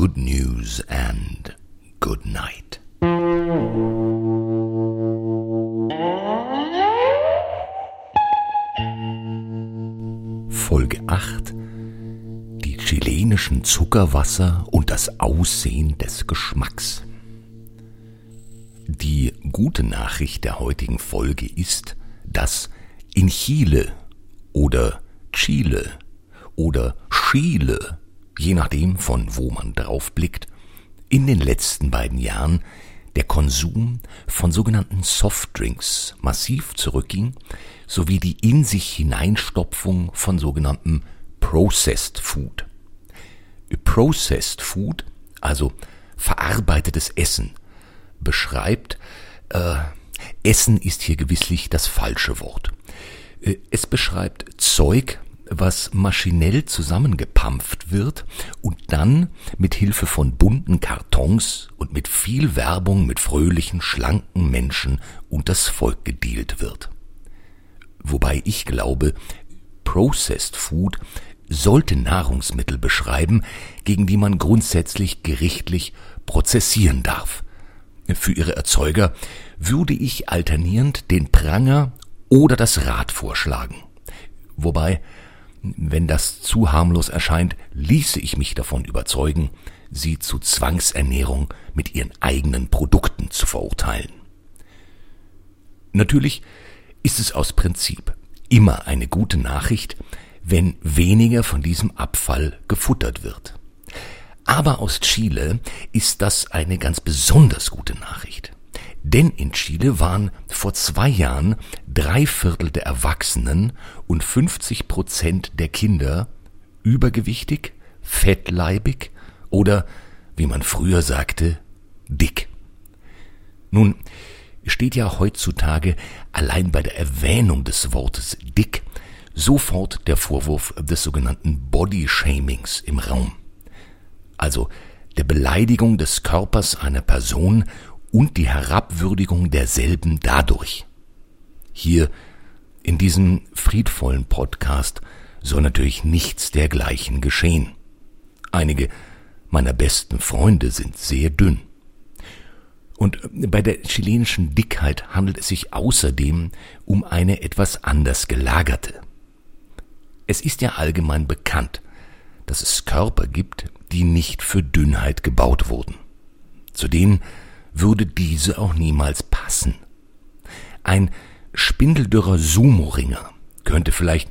good news and good night. Folge 8 Die chilenischen Zuckerwasser und das Aussehen des Geschmacks. Die gute Nachricht der heutigen Folge ist, dass in Chile oder Chile oder Chile, je nachdem von wo man drauf blickt, in den letzten beiden Jahren der Konsum von sogenannten Softdrinks massiv zurückging, sowie die in sich Hineinstopfung von sogenanntem Processed Food. Processed Food, also verarbeitetes Essen, beschreibt, äh, Essen ist hier gewisslich das falsche Wort. Äh, es beschreibt Zeug, was maschinell zusammengepampft wird und dann mit Hilfe von bunten Kartons und mit viel Werbung mit fröhlichen, schlanken Menschen unters Volk gedealt wird. Wobei ich glaube, Processed Food sollte Nahrungsmittel beschreiben, gegen die man grundsätzlich gerichtlich prozessieren darf. Für ihre Erzeuger würde ich alternierend den Pranger oder das Rad vorschlagen. Wobei, wenn das zu harmlos erscheint, ließe ich mich davon überzeugen, sie zu Zwangsernährung mit ihren eigenen Produkten zu verurteilen. Natürlich ist es aus Prinzip immer eine gute Nachricht, wenn weniger von diesem Abfall gefuttert wird. Aber aus Chile ist das eine ganz besonders gute Nachricht. Denn in Chile waren vor zwei Jahren drei Viertel der Erwachsenen und 50 Prozent der Kinder übergewichtig, fettleibig oder, wie man früher sagte, dick. Nun steht ja heutzutage allein bei der Erwähnung des Wortes dick sofort der Vorwurf des sogenannten Body Shamings im Raum. Also der Beleidigung des Körpers einer Person und die Herabwürdigung derselben dadurch. Hier in diesem friedvollen Podcast soll natürlich nichts dergleichen geschehen. Einige meiner besten Freunde sind sehr dünn. Und bei der chilenischen Dickheit handelt es sich außerdem um eine etwas anders gelagerte. Es ist ja allgemein bekannt, dass es Körper gibt, die nicht für Dünnheit gebaut wurden. Zu denen würde diese auch niemals passen. Ein spindeldürrer Sumo-Ringer könnte vielleicht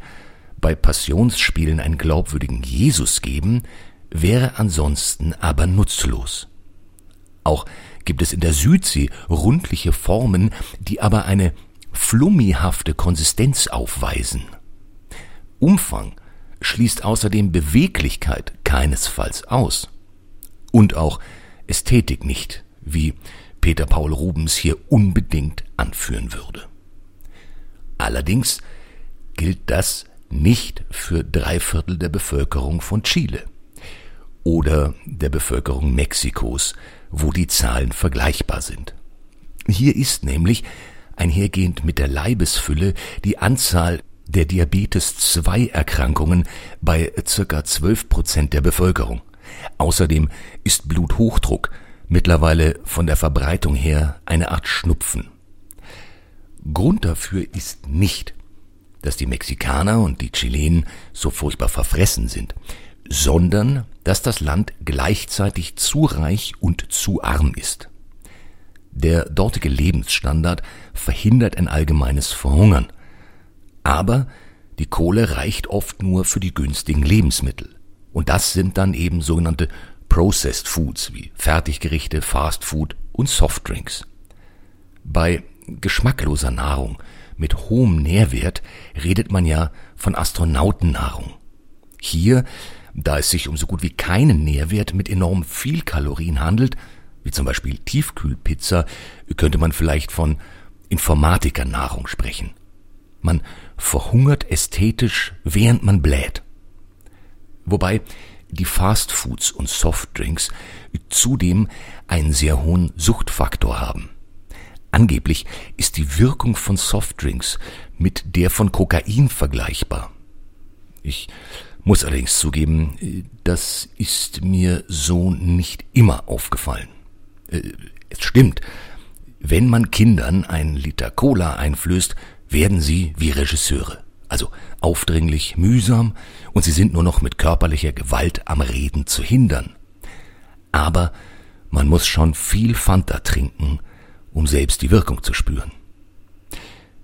bei Passionsspielen einen glaubwürdigen Jesus geben, wäre ansonsten aber nutzlos. Auch gibt es in der Südsee rundliche Formen, die aber eine flummihafte Konsistenz aufweisen. Umfang schließt außerdem Beweglichkeit keinesfalls aus. Und auch Ästhetik nicht wie Peter Paul Rubens hier unbedingt anführen würde. Allerdings gilt das nicht für drei Viertel der Bevölkerung von Chile oder der Bevölkerung Mexikos, wo die Zahlen vergleichbar sind. Hier ist nämlich einhergehend mit der Leibesfülle die Anzahl der Diabetes 2 Erkrankungen bei circa 12 Prozent der Bevölkerung. Außerdem ist Bluthochdruck mittlerweile von der Verbreitung her eine Art Schnupfen. Grund dafür ist nicht, dass die Mexikaner und die Chilenen so furchtbar verfressen sind, sondern dass das Land gleichzeitig zu reich und zu arm ist. Der dortige Lebensstandard verhindert ein allgemeines Verhungern, aber die Kohle reicht oft nur für die günstigen Lebensmittel. Und das sind dann eben sogenannte Processed Foods wie Fertiggerichte, Fast Food und Softdrinks. Bei geschmackloser Nahrung mit hohem Nährwert redet man ja von Astronautennahrung. Hier, da es sich um so gut wie keinen Nährwert mit enorm viel Kalorien handelt, wie zum Beispiel Tiefkühlpizza, könnte man vielleicht von Informatikernahrung sprechen. Man verhungert ästhetisch, während man bläht. Wobei die Fastfoods und Softdrinks zudem einen sehr hohen Suchtfaktor haben. Angeblich ist die Wirkung von Softdrinks mit der von Kokain vergleichbar. Ich Muss allerdings zugeben, das ist mir so nicht immer aufgefallen. Äh, es stimmt, wenn man Kindern einen Liter Cola einflößt, werden sie wie Regisseure. Also aufdringlich, mühsam und sie sind nur noch mit körperlicher Gewalt am Reden zu hindern. Aber man muss schon viel Fanta trinken, um selbst die Wirkung zu spüren.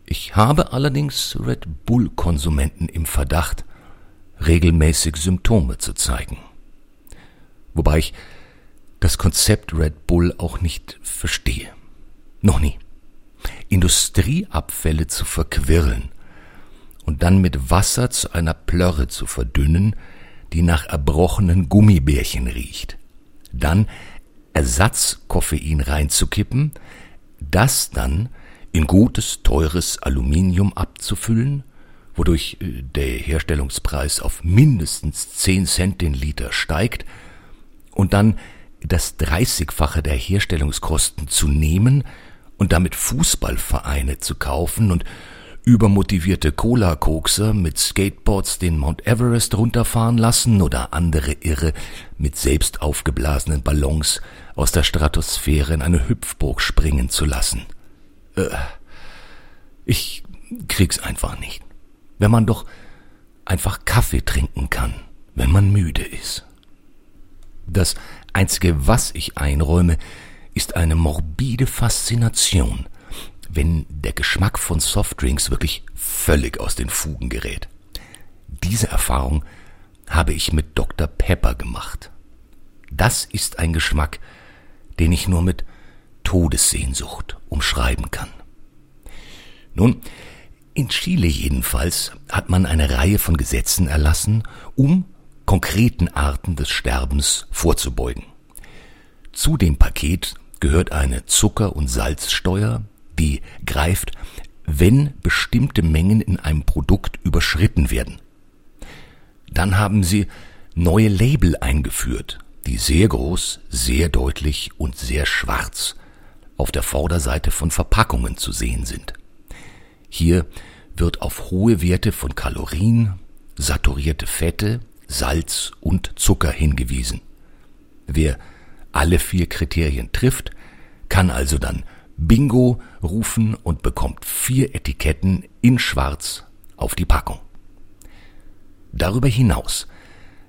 Ich habe allerdings Red Bull-Konsumenten im Verdacht, regelmäßig Symptome zu zeigen. Wobei ich das Konzept Red Bull auch nicht verstehe. Noch nie. Industrieabfälle zu verquirlen und dann mit Wasser zu einer Plörre zu verdünnen, die nach erbrochenen Gummibärchen riecht. Dann Ersatzkoffein reinzukippen, das dann in gutes, teures Aluminium abzufüllen, wodurch äh, der Herstellungspreis auf mindestens 10 Cent den Liter steigt, und dann das Dreißigfache der Herstellungskosten zu nehmen und damit Fußballvereine zu kaufen und übermotivierte Cola-Kokser mit Skateboards den Mount Everest runterfahren lassen oder andere Irre mit selbst aufgeblasenen Ballons aus der Stratosphäre in eine Hüpfburg springen zu lassen. Äh, ich krieg's einfach nicht. Wenn man doch einfach Kaffee trinken kann, wenn man müde ist. Das Einzige, was ich einräume, ist eine morbide Faszination, wenn der Geschmack von Softdrinks wirklich völlig aus den Fugen gerät. Diese Erfahrung habe ich mit Dr. Pepper gemacht. Das ist ein Geschmack, den ich nur mit Todessehnsucht umschreiben kann. Nun, in Chile jedenfalls hat man eine Reihe von Gesetzen erlassen, um konkreten Arten des Sterbens vorzubeugen. Zu dem Paket gehört eine Zucker- und Salzsteuer, die greift, wenn bestimmte Mengen in einem Produkt überschritten werden. Dann haben sie neue Label eingeführt, die sehr groß, sehr deutlich und sehr schwarz auf der Vorderseite von Verpackungen zu sehen sind. Hier wird auf hohe Werte von Kalorien, saturierte Fette, Salz und Zucker hingewiesen. Wer alle vier Kriterien trifft, kann also dann Bingo rufen und bekommt vier Etiketten in Schwarz auf die Packung. Darüber hinaus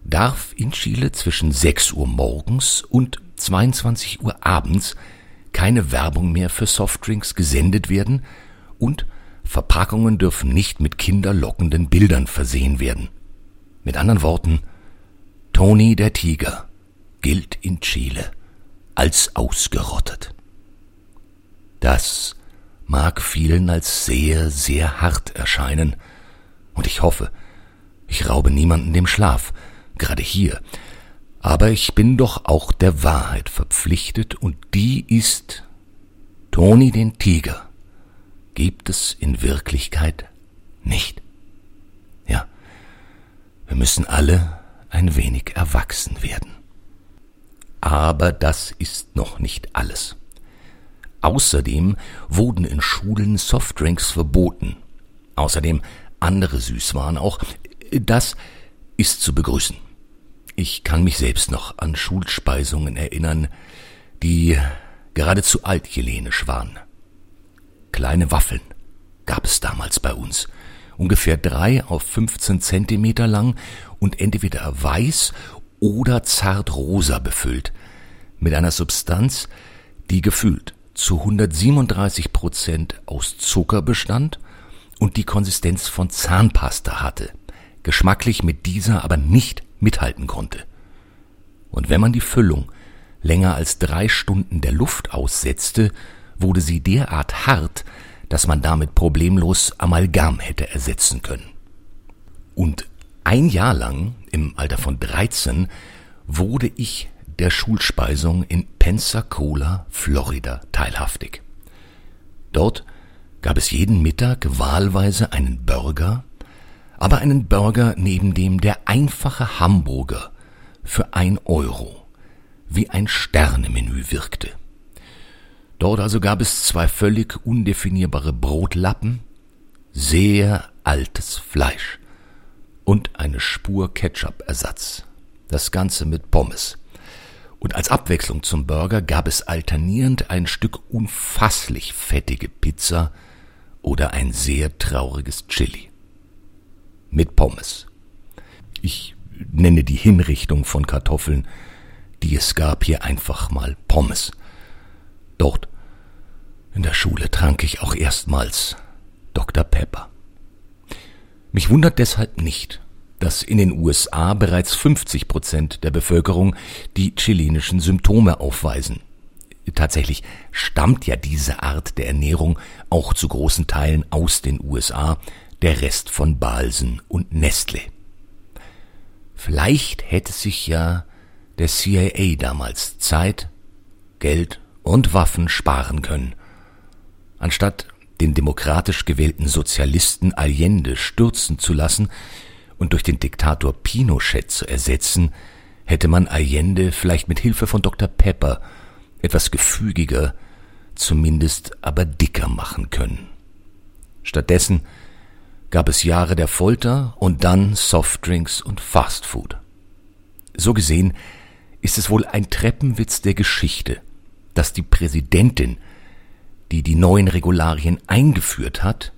darf in Chile zwischen 6 Uhr morgens und 22 Uhr abends keine Werbung mehr für Softdrinks gesendet werden und Verpackungen dürfen nicht mit kinderlockenden Bildern versehen werden. Mit anderen Worten, Tony der Tiger gilt in Chile als ausgerottet. Das mag vielen als sehr, sehr hart erscheinen, und ich hoffe, ich raube niemanden dem Schlaf, gerade hier, aber ich bin doch auch der Wahrheit verpflichtet, und die ist Toni den Tiger gibt es in Wirklichkeit nicht. Ja, wir müssen alle ein wenig erwachsen werden. Aber das ist noch nicht alles. Außerdem wurden in Schulen Softdrinks verboten. Außerdem andere Süßwaren auch. Das ist zu begrüßen. Ich kann mich selbst noch an Schulspeisungen erinnern, die geradezu altjelenisch waren. Kleine Waffeln gab es damals bei uns, ungefähr drei auf 15 Zentimeter lang und entweder weiß oder zart rosa befüllt, mit einer Substanz, die gefühlt zu 137 Prozent aus Zucker bestand und die Konsistenz von Zahnpasta hatte, geschmacklich mit dieser aber nicht mithalten konnte. Und wenn man die Füllung länger als drei Stunden der Luft aussetzte, wurde sie derart hart, dass man damit problemlos Amalgam hätte ersetzen können. Und ein Jahr lang, im Alter von 13, wurde ich der Schulspeisung in Pensacola, Florida, teilhaftig. Dort gab es jeden Mittag wahlweise einen Burger, aber einen Burger, neben dem der einfache Hamburger für ein Euro wie ein Sternemenü wirkte. Dort also gab es zwei völlig undefinierbare Brotlappen, sehr altes Fleisch und eine Spur Ketchup-Ersatz. Das Ganze mit Pommes. Und als Abwechslung zum Burger gab es alternierend ein Stück unfasslich fettige Pizza oder ein sehr trauriges Chili. Mit Pommes. Ich nenne die Hinrichtung von Kartoffeln, die es gab, hier einfach mal Pommes. Dort in der Schule trank ich auch erstmals Dr. Pepper. Mich wundert deshalb nicht, dass in den USA bereits 50 Prozent der Bevölkerung die chilenischen Symptome aufweisen. Tatsächlich stammt ja diese Art der Ernährung auch zu großen Teilen aus den USA, der Rest von Balsen und Nestle. Vielleicht hätte sich ja der CIA damals Zeit, Geld und Waffen sparen können. Anstatt den demokratisch gewählten Sozialisten Allende stürzen zu lassen und durch den Diktator Pinochet zu ersetzen, hätte man Allende vielleicht mit Hilfe von Dr. Pepper etwas gefügiger, zumindest aber dicker machen können. Stattdessen gab es Jahre der Folter und dann Softdrinks und Fastfood. So gesehen ist es wohl ein Treppenwitz der Geschichte, dass die Präsidentin, die die neuen Regularien eingeführt hat,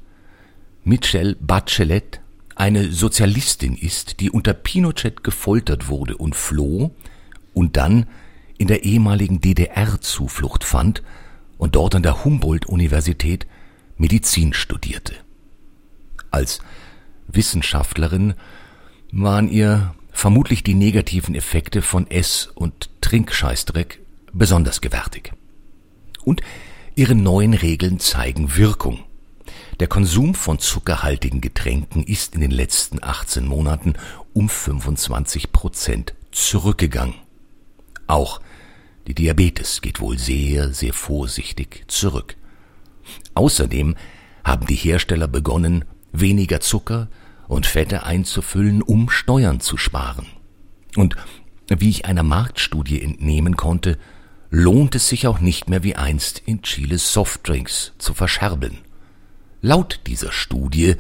Michelle Bachelet, eine Sozialistin ist, die unter Pinochet gefoltert wurde und floh und dann in der ehemaligen DDR Zuflucht fand und dort an der Humboldt-Universität Medizin studierte. Als Wissenschaftlerin waren ihr vermutlich die negativen Effekte von Ess- und Trinkscheißdreck besonders gewärtig. Und ihre neuen Regeln zeigen Wirkung. Der Konsum von zuckerhaltigen Getränken ist in den letzten 18 Monaten um 25 Prozent zurückgegangen. Auch die Diabetes geht wohl sehr, sehr vorsichtig zurück. Außerdem haben die Hersteller begonnen, weniger Zucker und Fette einzufüllen, um Steuern zu sparen. Und wie ich einer Marktstudie entnehmen konnte, lohnt es sich auch nicht mehr wie einst in Chile Softdrinks zu verscherbeln. Laut dieser Studie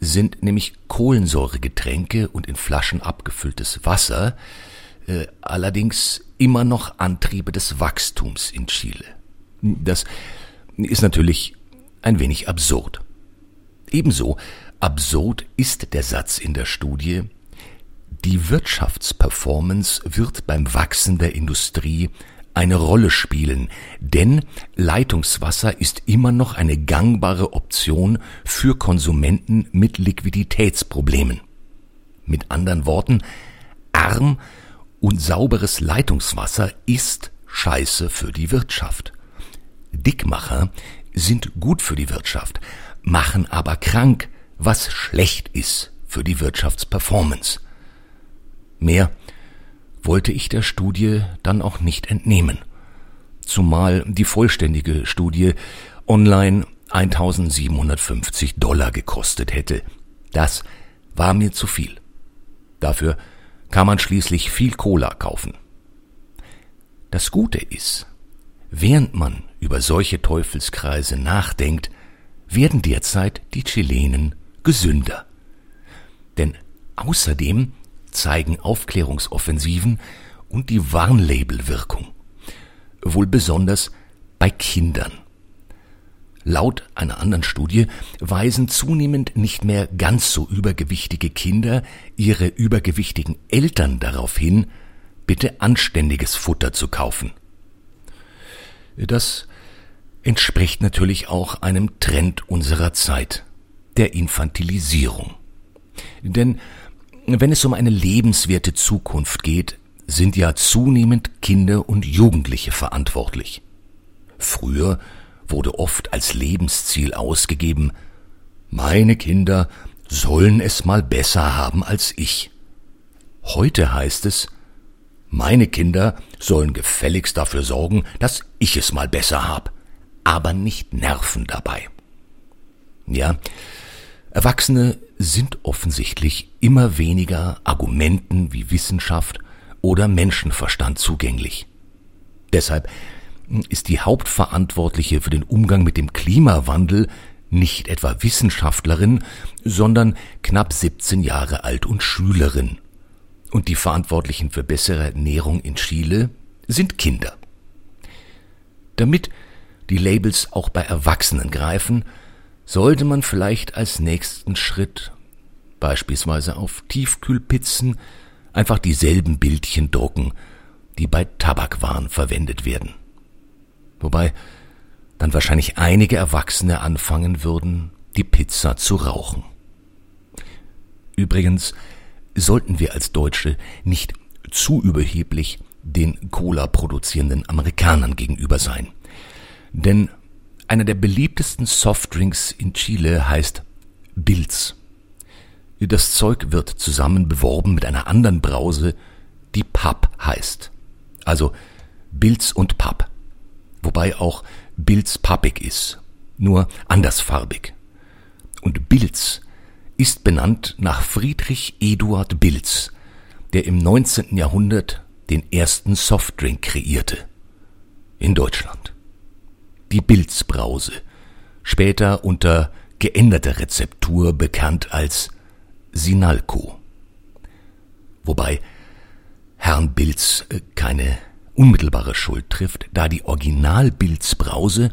sind nämlich Kohlensäuregetränke und in Flaschen abgefülltes Wasser äh, allerdings immer noch Antriebe des Wachstums in Chile. Das ist natürlich ein wenig absurd. Ebenso absurd ist der Satz in der Studie, die Wirtschaftsperformance wird beim Wachsen der Industrie eine Rolle spielen, denn Leitungswasser ist immer noch eine gangbare Option für Konsumenten mit Liquiditätsproblemen. Mit anderen Worten, arm und sauberes Leitungswasser ist Scheiße für die Wirtschaft. Dickmacher sind gut für die Wirtschaft, machen aber krank, was schlecht ist für die Wirtschaftsperformance. Mehr wollte ich der Studie dann auch nicht entnehmen, zumal die vollständige Studie online 1750 Dollar gekostet hätte. Das war mir zu viel. Dafür kann man schließlich viel Cola kaufen. Das Gute ist, während man über solche Teufelskreise nachdenkt, werden derzeit die Chilenen gesünder. Denn außerdem zeigen Aufklärungsoffensiven und die Warnlabelwirkung. Wohl besonders bei Kindern. Laut einer anderen Studie weisen zunehmend nicht mehr ganz so übergewichtige Kinder ihre übergewichtigen Eltern darauf hin, bitte anständiges Futter zu kaufen. Das entspricht natürlich auch einem Trend unserer Zeit, der Infantilisierung. Denn wenn es um eine lebenswerte Zukunft geht, sind ja zunehmend Kinder und Jugendliche verantwortlich. Früher wurde oft als Lebensziel ausgegeben, meine Kinder sollen es mal besser haben als ich. Heute heißt es, meine Kinder sollen gefälligst dafür sorgen, dass ich es mal besser hab, aber nicht nerven dabei. Ja, Erwachsene sind offensichtlich immer weniger Argumenten wie Wissenschaft oder Menschenverstand zugänglich. Deshalb ist die Hauptverantwortliche für den Umgang mit dem Klimawandel nicht etwa Wissenschaftlerin, sondern knapp 17 Jahre alt und Schülerin. Und die Verantwortlichen für bessere Ernährung in Chile sind Kinder. Damit die Labels auch bei Erwachsenen greifen, sollte man vielleicht als nächsten Schritt beispielsweise auf Tiefkühlpizzen einfach dieselben Bildchen drucken, die bei Tabakwaren verwendet werden. Wobei dann wahrscheinlich einige Erwachsene anfangen würden, die Pizza zu rauchen. Übrigens sollten wir als Deutsche nicht zu überheblich den Cola produzierenden Amerikanern gegenüber sein. Denn einer der beliebtesten Softdrinks in Chile heißt Bilz. Das Zeug wird zusammen beworben mit einer anderen Brause, die Pub heißt. Also Bilz und Pub. Wobei auch Bilz pappig ist, nur andersfarbig. Und Bilz ist benannt nach Friedrich Eduard Bilz, der im 19. Jahrhundert den ersten Softdrink kreierte. In Deutschland. Die Bilzbrause, später unter geänderter Rezeptur bekannt als Sinalco. Wobei Herrn Bilz äh, keine unmittelbare Schuld trifft, da die Original-Bilzbrause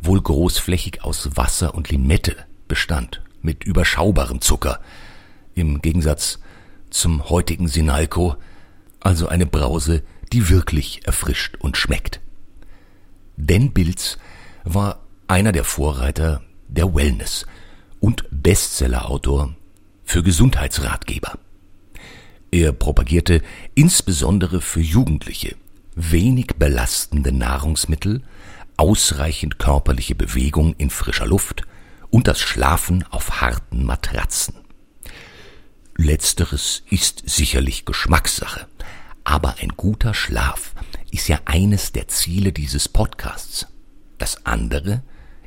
wohl großflächig aus Wasser und Limette bestand, mit überschaubarem Zucker, im Gegensatz zum heutigen Sinalco, also eine Brause, die wirklich erfrischt und schmeckt. Denn Bilz war einer der Vorreiter der Wellness und Bestsellerautor für Gesundheitsratgeber. Er propagierte insbesondere für Jugendliche wenig belastende Nahrungsmittel, ausreichend körperliche Bewegung in frischer Luft und das Schlafen auf harten Matratzen. Letzteres ist sicherlich Geschmackssache, aber ein guter Schlaf ist ja eines der Ziele dieses Podcasts. Das andere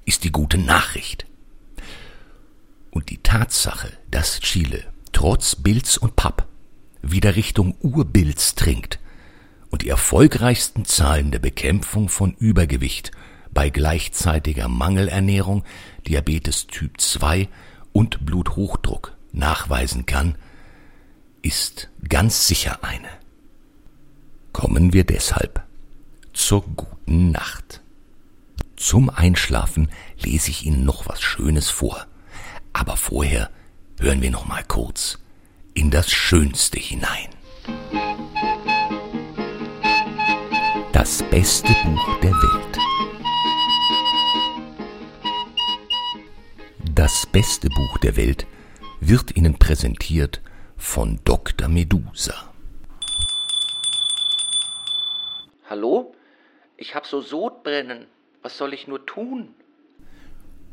ist die gute Nachricht. Und die Tatsache, dass Chile trotz Bilz und Papp wieder Richtung Urbilz trinkt und die erfolgreichsten Zahlen der Bekämpfung von Übergewicht bei gleichzeitiger Mangelernährung, Diabetes Typ 2 und Bluthochdruck nachweisen kann, ist ganz sicher eine. Kommen wir deshalb zur guten Nacht. Zum Einschlafen lese ich Ihnen noch was Schönes vor. Aber vorher hören wir noch mal kurz in das Schönste hinein. Das beste Buch der Welt. Das beste Buch der Welt wird Ihnen präsentiert von Dr. Medusa. Hallo? Ich hab so Sodbrennen. Was soll ich nur tun?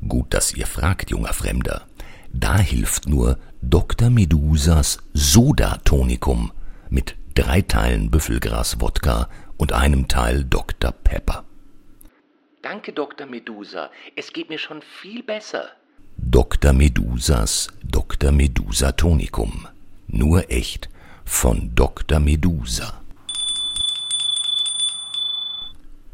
Gut, dass ihr fragt, junger Fremder. Da hilft nur Dr. Medusas Soda-Tonikum mit drei Teilen Büffelgras-Wodka und einem Teil Dr. Pepper. Danke, Dr. Medusa. Es geht mir schon viel besser. Dr. Medusas Dr. Medusa Tonikum. Nur echt von Dr. Medusa.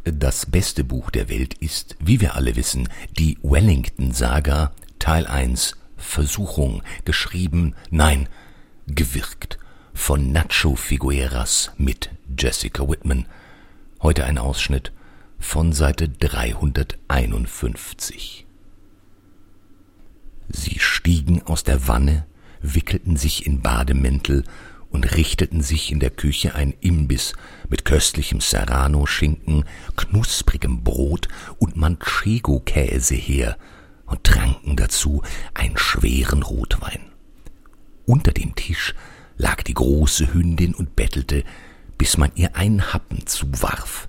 Das beste Buch der Welt ist, wie wir alle wissen, die Wellington-Saga Teil 1 Versuchung, geschrieben, nein, gewirkt von Nacho Figueras mit Jessica Whitman. Heute ein Ausschnitt von Seite 351. Sie stiegen aus der Wanne, wickelten sich in Bademäntel und richteten sich in der Küche ein Imbiss mit köstlichem Serrano-Schinken, knusprigem Brot und Manchego-Käse her und tranken dazu einen schweren Rotwein. Unter dem Tisch lag die große Hündin und bettelte, bis man ihr einen Happen zuwarf.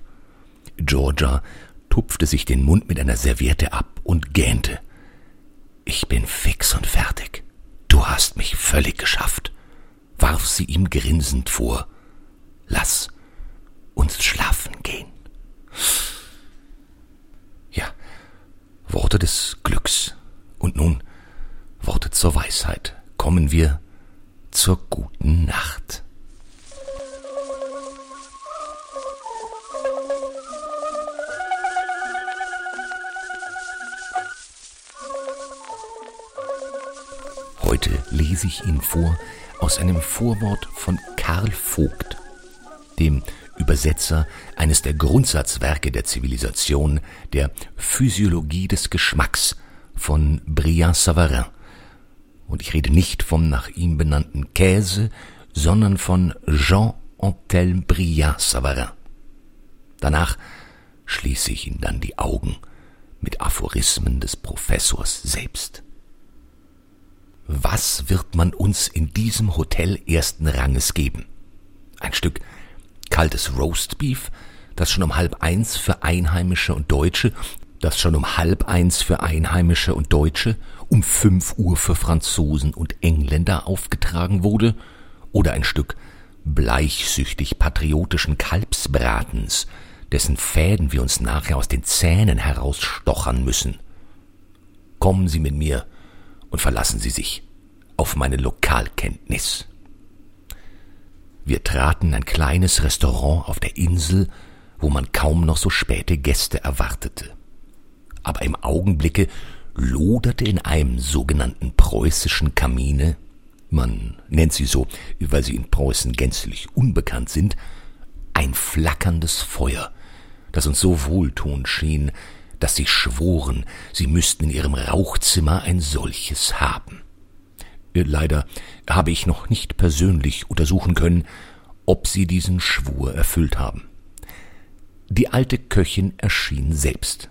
Georgia tupfte sich den Mund mit einer Serviette ab und gähnte. Ich bin fix und fertig. Du hast mich völlig geschafft warf sie ihm grinsend vor. Lass uns schlafen gehen. Ja, Worte des Glücks. Und nun Worte zur Weisheit. Kommen wir zur guten Nacht. Heute lese ich Ihnen vor aus einem Vorwort von Karl Vogt, dem Übersetzer eines der Grundsatzwerke der Zivilisation, der Physiologie des Geschmacks von Briand Savarin. Und ich rede nicht vom nach ihm benannten Käse, sondern von Jean Antelme Briand Savarin. Danach schließe ich ihn dann die Augen mit Aphorismen des Professors selbst. Was wird man uns in diesem Hotel ersten Ranges geben? Ein Stück kaltes Roastbeef, das schon um halb eins für Einheimische und Deutsche, das schon um halb eins für Einheimische und Deutsche, um fünf Uhr für Franzosen und Engländer aufgetragen wurde, oder ein Stück bleichsüchtig patriotischen Kalbsbratens, dessen Fäden wir uns nachher aus den Zähnen herausstochern müssen. Kommen Sie mit mir und verlassen Sie sich auf meine Lokalkenntnis. Wir traten in ein kleines Restaurant auf der Insel, wo man kaum noch so späte Gäste erwartete. Aber im Augenblicke loderte in einem sogenannten preußischen Kamine, man nennt sie so, weil sie in Preußen gänzlich unbekannt sind, ein flackerndes Feuer, das uns so wohltuend schien, dass sie schworen, sie müssten in ihrem Rauchzimmer ein solches haben. Leider habe ich noch nicht persönlich untersuchen können, ob sie diesen Schwur erfüllt haben. Die alte Köchin erschien selbst.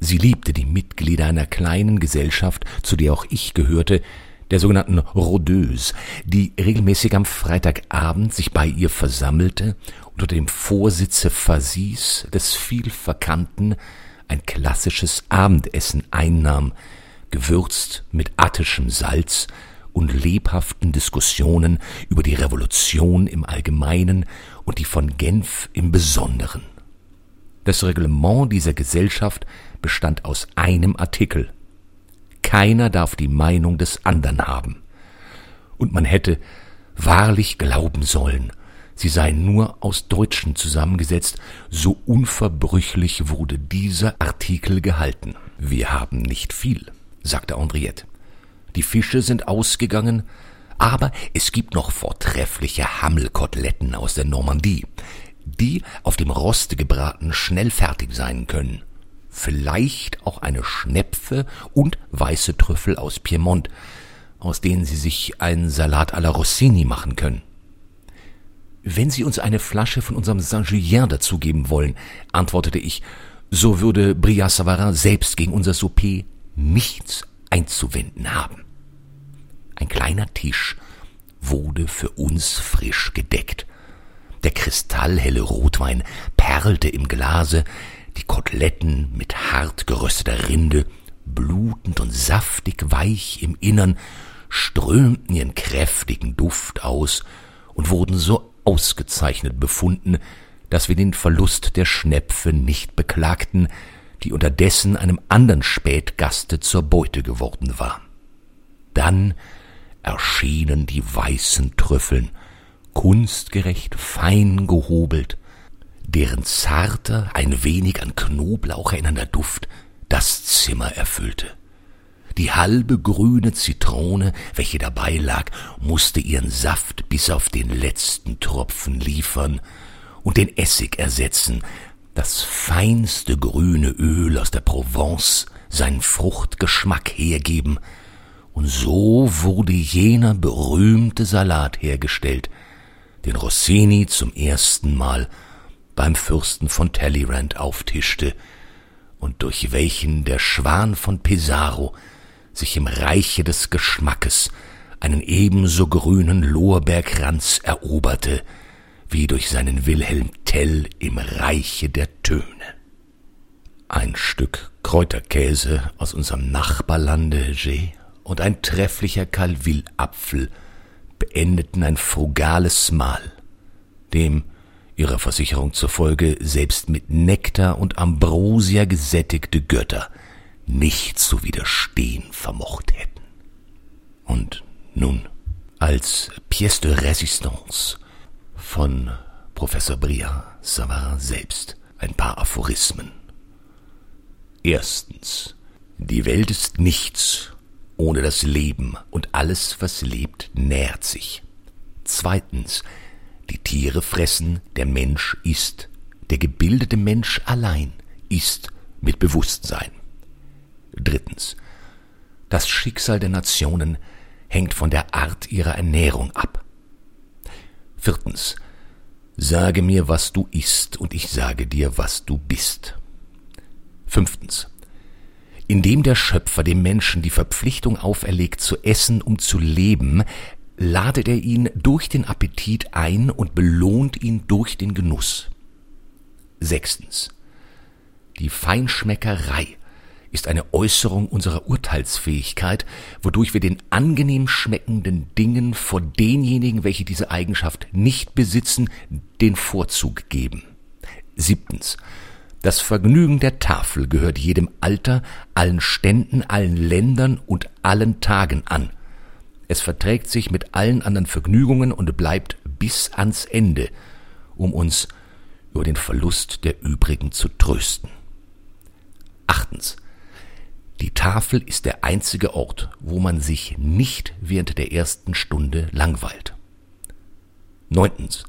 Sie liebte die Mitglieder einer kleinen Gesellschaft, zu der auch ich gehörte, der sogenannten Rodeuse, die regelmäßig am Freitagabend sich bei ihr versammelte unter dem Vorsitze Fasis des vielverkannten ein klassisches Abendessen einnahm, gewürzt mit attischem Salz und lebhaften Diskussionen über die Revolution im Allgemeinen und die von Genf im Besonderen. Das Reglement dieser Gesellschaft bestand aus einem Artikel. Keiner darf die Meinung des anderen haben. Und man hätte wahrlich glauben sollen, sie sei nur aus Deutschen zusammengesetzt, so unverbrüchlich wurde dieser Artikel gehalten. Wir haben nicht viel, sagte Henriette. Die Fische sind ausgegangen, aber es gibt noch vortreffliche Hammelkoteletten aus der Normandie, die auf dem Roste gebraten schnell fertig sein können. Vielleicht auch eine Schnepfe und weiße Trüffel aus Piemont, aus denen Sie sich einen Salat à la Rossini machen können. Wenn Sie uns eine Flasche von unserem Saint-Julien dazugeben wollen, antwortete ich, so würde Brillat Savarin selbst gegen unser Souper nichts einzuwenden haben. Ein kleiner Tisch wurde für uns frisch gedeckt. Der kristallhelle Rotwein perlte im Glase, die Koteletten mit hart gerösteter Rinde, blutend und saftig weich im Innern, strömten ihren kräftigen Duft aus und wurden so ausgezeichnet befunden, dass wir den Verlust der Schnepfe nicht beklagten, die unterdessen einem andern Spätgaste zur Beute geworden war. Dann erschienen die weißen Trüffeln, kunstgerecht fein gehobelt, deren zarter, ein wenig an Knoblauch erinnernder Duft das Zimmer erfüllte. Die halbe grüne Zitrone, welche dabei lag, musste ihren Saft bis auf den letzten Tropfen liefern und den Essig ersetzen, das feinste grüne Öl aus der Provence seinen Fruchtgeschmack hergeben, und so wurde jener berühmte Salat hergestellt, den Rossini zum ersten Mal beim Fürsten von Talleyrand auftischte und durch welchen der Schwan von Pesaro sich im Reiche des Geschmackes einen ebenso grünen Lorbeerkranz eroberte, wie durch seinen Wilhelm Tell im Reiche der Töne. Ein Stück Kräuterkäse aus unserem Nachbarlande G und ein trefflicher Calville-Apfel beendeten ein frugales Mahl, dem ihrer Versicherung zufolge selbst mit Nektar und Ambrosia gesättigte Götter nicht zu widerstehen vermocht hätten. Und nun, als Pièce de Résistance von Professor Briand Savarin selbst ein paar Aphorismen. Erstens. Die Welt ist nichts ohne das Leben und alles, was lebt, nährt sich. Zweitens, die Tiere fressen, der Mensch isst. Der gebildete Mensch allein isst mit Bewusstsein. Drittens, das Schicksal der Nationen hängt von der Art ihrer Ernährung ab. Viertens, sage mir, was du isst, und ich sage dir, was du bist. Fünftens, indem der Schöpfer dem Menschen die Verpflichtung auferlegt zu essen, um zu leben, ladet er ihn durch den Appetit ein und belohnt ihn durch den Genuss. Sechstens. Die Feinschmeckerei ist eine Äußerung unserer Urteilsfähigkeit, wodurch wir den angenehm schmeckenden Dingen vor denjenigen, welche diese Eigenschaft nicht besitzen, den Vorzug geben. Siebtens. Das Vergnügen der Tafel gehört jedem Alter, allen Ständen, allen Ländern und allen Tagen an. Es verträgt sich mit allen anderen Vergnügungen und bleibt bis ans Ende, um uns über den Verlust der übrigen zu trösten. Achtens. Die Tafel ist der einzige Ort, wo man sich nicht während der ersten Stunde langweilt. Neuntens.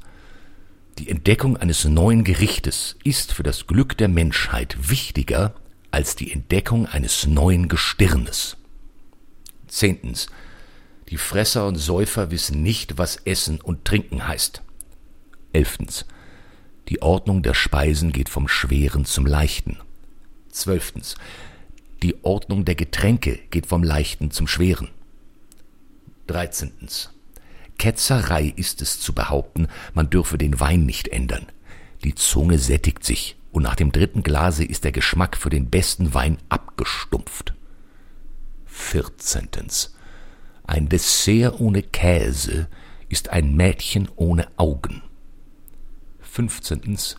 Die Entdeckung eines neuen Gerichtes ist für das Glück der Menschheit wichtiger als die Entdeckung eines neuen Gestirnes. Zehntens. Die Fresser und Säufer wissen nicht, was Essen und Trinken heißt. Elftens. Die Ordnung der Speisen geht vom Schweren zum Leichten. Zwölftens. Die Ordnung der Getränke geht vom Leichten zum Schweren. Dreizehntens. Ketzerei ist es zu behaupten, man dürfe den Wein nicht ändern. Die Zunge sättigt sich, und nach dem dritten Glase ist der Geschmack für den besten Wein abgestumpft. Vierzehntens. Ein Dessert ohne Käse ist ein Mädchen ohne Augen. Fünfzehntens.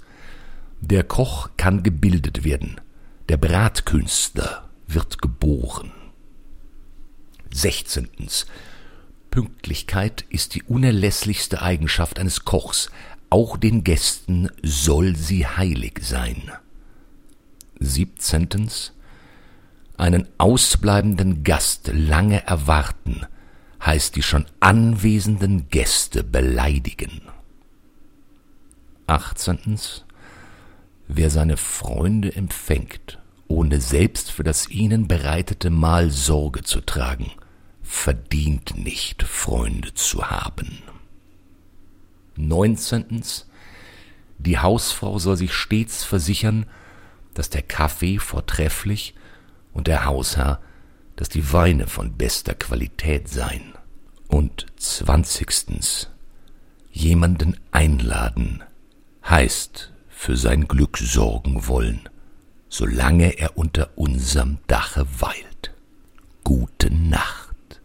Der Koch kann gebildet werden, der Bratkünstler wird geboren. Sechzehntens. Pünktlichkeit ist die unerlässlichste Eigenschaft eines Kochs, auch den Gästen soll sie heilig sein. Siebzehntens einen ausbleibenden Gast lange erwarten, heißt die schon anwesenden Gäste beleidigen. Achtzehntens wer seine Freunde empfängt, ohne selbst für das ihnen bereitete Mahl Sorge zu tragen, verdient nicht, Freunde zu haben. Neunzehntens. Die Hausfrau soll sich stets versichern, dass der Kaffee vortrefflich und der Hausherr, dass die Weine von bester Qualität seien. Und zwanzigstens. Jemanden einladen heißt für sein Glück sorgen wollen, solange er unter unserem Dache weilt. Gute Nacht.